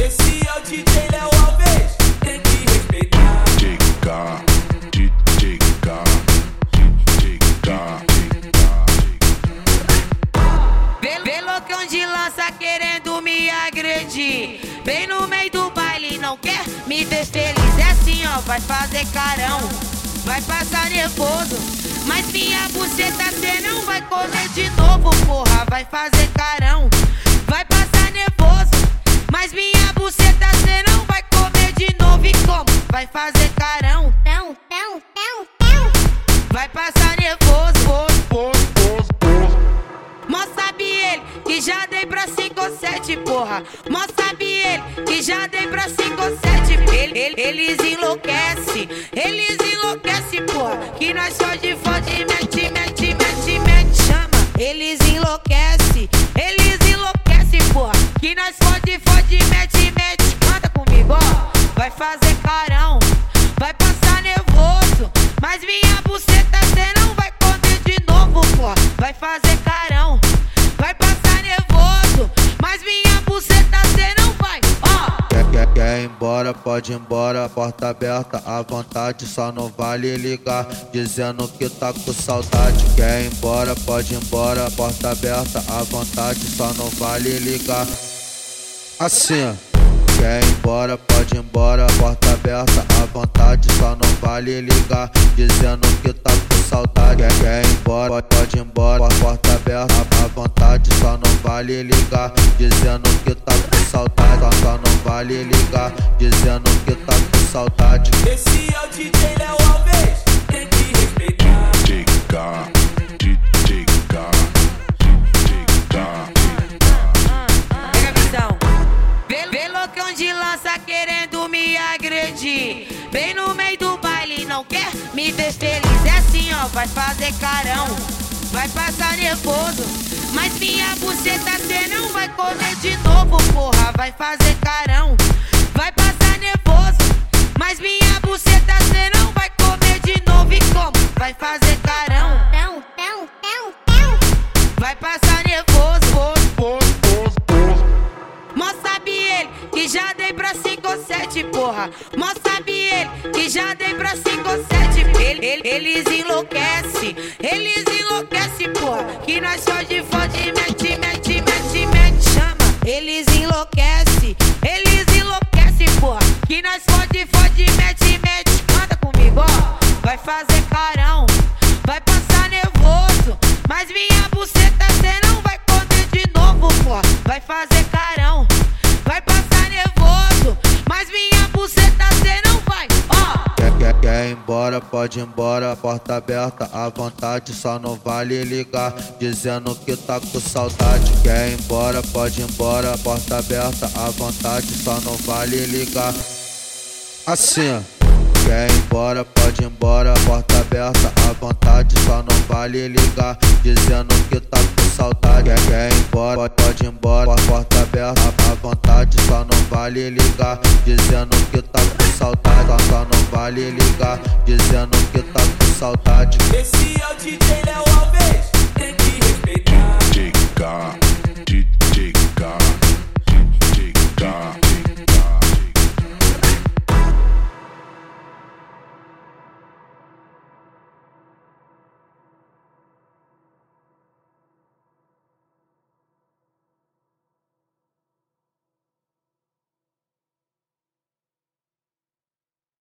Esse é o DJ agredir. Bem no meio do baile, não quer me ver feliz. É assim, ó, vai fazer carão, vai passar nervoso. Mas minha buceta cê não vai comer de novo, porra. Vai fazer carão, 5 ou 7, porra. Mó sabe ele que já dei pra 5 ou 7. Ele, ele- eles enlouquecem, eles enlouquecem, porra. Que nós só de fode, mete, mete, mete, mete, chama. Eles enlouquecem, eles enlouquecem, porra. Que nós fode, fode, mete, mete. Canta comigo, ó. Vai fazer carão, embora, pode ir embora, porta aberta à vontade, só não vale ligar, dizendo que tá com saudade. Quer ir embora, pode ir embora, porta aberta à vontade, só não vale ligar. Assim. Quer ir embora, pode ir embora, porta aberta à vontade, só não vale ligar, dizendo que tá com saudade. Quer, quer ir embora, pode ir embora, porta aberta à vontade, só não vale ligar, dizendo que tá com saudade, só, só não vale ligar, dizendo que tá com saudade. Esse é o DJ Léo Alves, tem que respeitar. Pega a visão. Vê loucão de lança querendo me agredir. Bem no meio do baile, não quer me ver feliz. É assim, ó, vai fazer carão, vai passar nervoso. Mas minha buceta cê não vai comer de novo, porra. Vai fazer carão, vai passar nervoso. Mas minha buceta cê não vai comer de novo. E como? Vai fazer carão, vai passar nervoso. Mó sabe ele que já dei pra 5 ou 7, porra. Mó sabe ele que já dei pra 5 ou 7. Ele, ele- eles enlouquecem, eles Que nós só de fode, mete, mete, mete, mete, chama. Eles enlouquecem, eles enlouquecem, porra. Que nós fode, fode, mete, mete. Canta comigo, ó. Vai fazer carão, vai passar nervoso. Mas minha embora, pode ir embora, porta aberta à vontade, só não vale ligar, dizendo que tá com saudade. Quer ir embora, pode ir embora, porta aberta à vontade, só não vale ligar. Assim. Quer ir embora, pode ir embora, porta aberta à vontade, só não vale ligar, dizendo que tá com saudade. Quer, ir embora, pode ir embora, porta aberta à vontade, só não vale ligar, dizendo que tá com saudade. Só não vale ligar, dizendo que tá com saudade. Esse é o DJ Léo Alves,